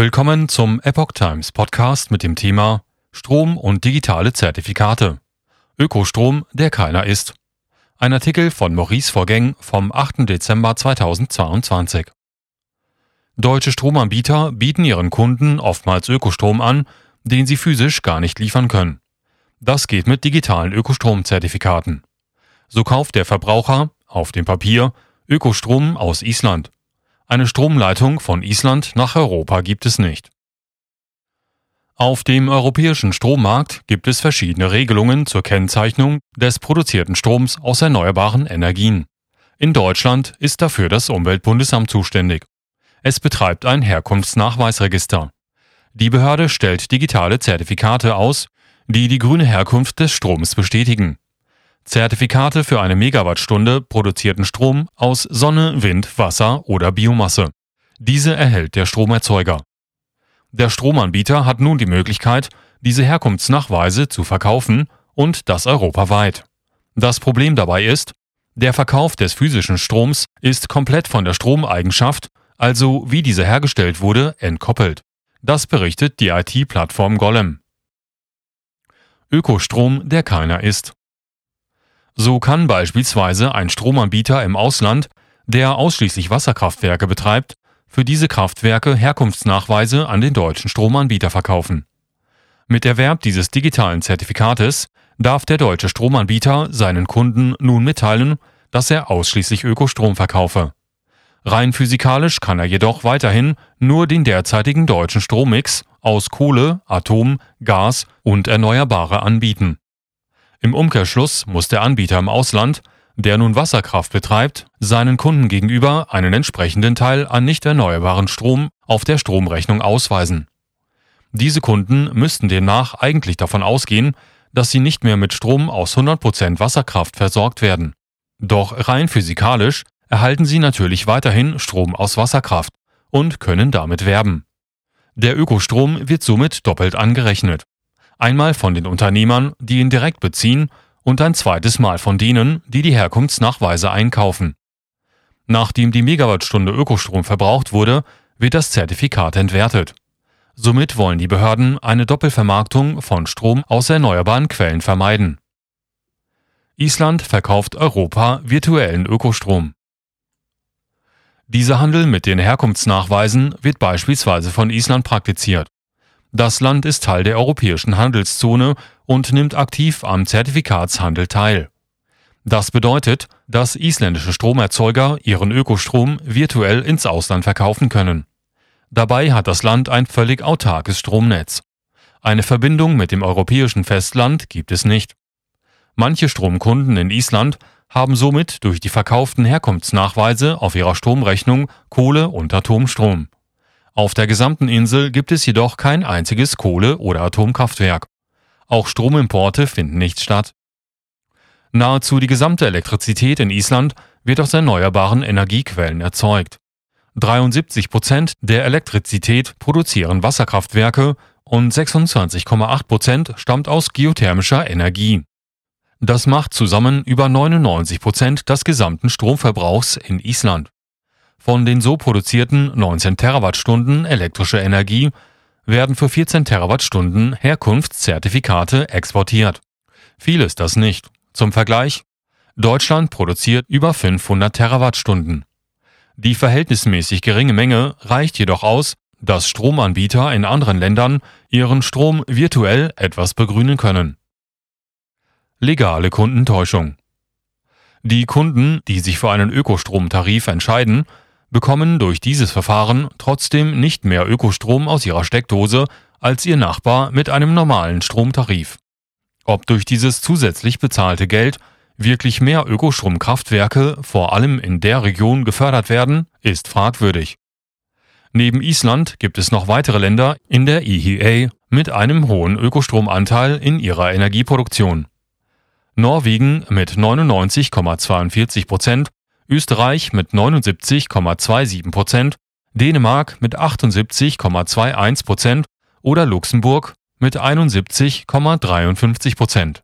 Willkommen zum Epoch Times Podcast mit dem Thema Strom und digitale Zertifikate. Ökostrom, der keiner ist. Ein Artikel von Maurice Vorgäng vom 8. Dezember 2022. Deutsche Stromanbieter bieten ihren Kunden oftmals Ökostrom an, den sie physisch gar nicht liefern können. Das geht mit digitalen Ökostromzertifikaten. So kauft der Verbraucher auf dem Papier Ökostrom aus Island. Eine Stromleitung von Island nach Europa gibt es nicht. Auf dem europäischen Strommarkt gibt es verschiedene Regelungen zur Kennzeichnung des produzierten Stroms aus erneuerbaren Energien. In Deutschland ist dafür das Umweltbundesamt zuständig. Es betreibt ein Herkunftsnachweisregister. Die Behörde stellt digitale Zertifikate aus, die die grüne Herkunft des Stroms bestätigen. Zertifikate für eine Megawattstunde produzierten Strom aus Sonne, Wind, Wasser oder Biomasse. Diese erhält der Stromerzeuger. Der Stromanbieter hat nun die Möglichkeit, diese Herkunftsnachweise zu verkaufen und das europaweit. Das Problem dabei ist, der Verkauf des physischen Stroms ist komplett von der Stromeigenschaft, also wie diese hergestellt wurde, entkoppelt. Das berichtet die IT-Plattform Golem. Ökostrom, der keiner ist. So kann beispielsweise ein Stromanbieter im Ausland, der ausschließlich Wasserkraftwerke betreibt, für diese Kraftwerke Herkunftsnachweise an den deutschen Stromanbieter verkaufen. Mit Erwerb dieses digitalen Zertifikates darf der deutsche Stromanbieter seinen Kunden nun mitteilen, dass er ausschließlich Ökostrom verkaufe. Rein physikalisch kann er jedoch weiterhin nur den derzeitigen deutschen Strommix aus Kohle, Atom, Gas und Erneuerbare anbieten. Im Umkehrschluss muss der Anbieter im Ausland, der nun Wasserkraft betreibt, seinen Kunden gegenüber einen entsprechenden Teil an nicht erneuerbaren Strom auf der Stromrechnung ausweisen. Diese Kunden müssten demnach eigentlich davon ausgehen, dass sie nicht mehr mit Strom aus 100% Wasserkraft versorgt werden. Doch rein physikalisch erhalten sie natürlich weiterhin Strom aus Wasserkraft und können damit werben. Der Ökostrom wird somit doppelt angerechnet. Einmal von den Unternehmern, die ihn direkt beziehen, und ein zweites Mal von denen, die die Herkunftsnachweise einkaufen. Nachdem die Megawattstunde Ökostrom verbraucht wurde, wird das Zertifikat entwertet. Somit wollen die Behörden eine Doppelvermarktung von Strom aus erneuerbaren Quellen vermeiden. Island verkauft Europa virtuellen Ökostrom. Dieser Handel mit den Herkunftsnachweisen wird beispielsweise von Island praktiziert. Das Land ist Teil der europäischen Handelszone und nimmt aktiv am Zertifikatshandel teil. Das bedeutet, dass isländische Stromerzeuger ihren Ökostrom virtuell ins Ausland verkaufen können. Dabei hat das Land ein völlig autarkes Stromnetz. Eine Verbindung mit dem europäischen Festland gibt es nicht. Manche Stromkunden in Island haben somit durch die verkauften Herkunftsnachweise auf ihrer Stromrechnung Kohle und Atomstrom. Auf der gesamten Insel gibt es jedoch kein einziges Kohle- oder Atomkraftwerk. Auch Stromimporte finden nicht statt. Nahezu die gesamte Elektrizität in Island wird aus erneuerbaren Energiequellen erzeugt. 73 Prozent der Elektrizität produzieren Wasserkraftwerke und 26,8 Prozent stammt aus geothermischer Energie. Das macht zusammen über 99 Prozent des gesamten Stromverbrauchs in Island. Von den so produzierten 19 Terawattstunden elektrischer Energie werden für 14 Terawattstunden Herkunftszertifikate exportiert. Viel ist das nicht. Zum Vergleich, Deutschland produziert über 500 Terawattstunden. Die verhältnismäßig geringe Menge reicht jedoch aus, dass Stromanbieter in anderen Ländern ihren Strom virtuell etwas begrünen können. Legale Kundentäuschung. Die Kunden, die sich für einen Ökostromtarif entscheiden, bekommen durch dieses Verfahren trotzdem nicht mehr Ökostrom aus ihrer Steckdose als ihr Nachbar mit einem normalen Stromtarif. Ob durch dieses zusätzlich bezahlte Geld wirklich mehr Ökostromkraftwerke vor allem in der Region gefördert werden, ist fragwürdig. Neben Island gibt es noch weitere Länder in der EEA mit einem hohen Ökostromanteil in ihrer Energieproduktion. Norwegen mit 99,42 Prozent Österreich mit 79,27 Prozent, Dänemark mit 78,21 Prozent oder Luxemburg mit 71,53 Prozent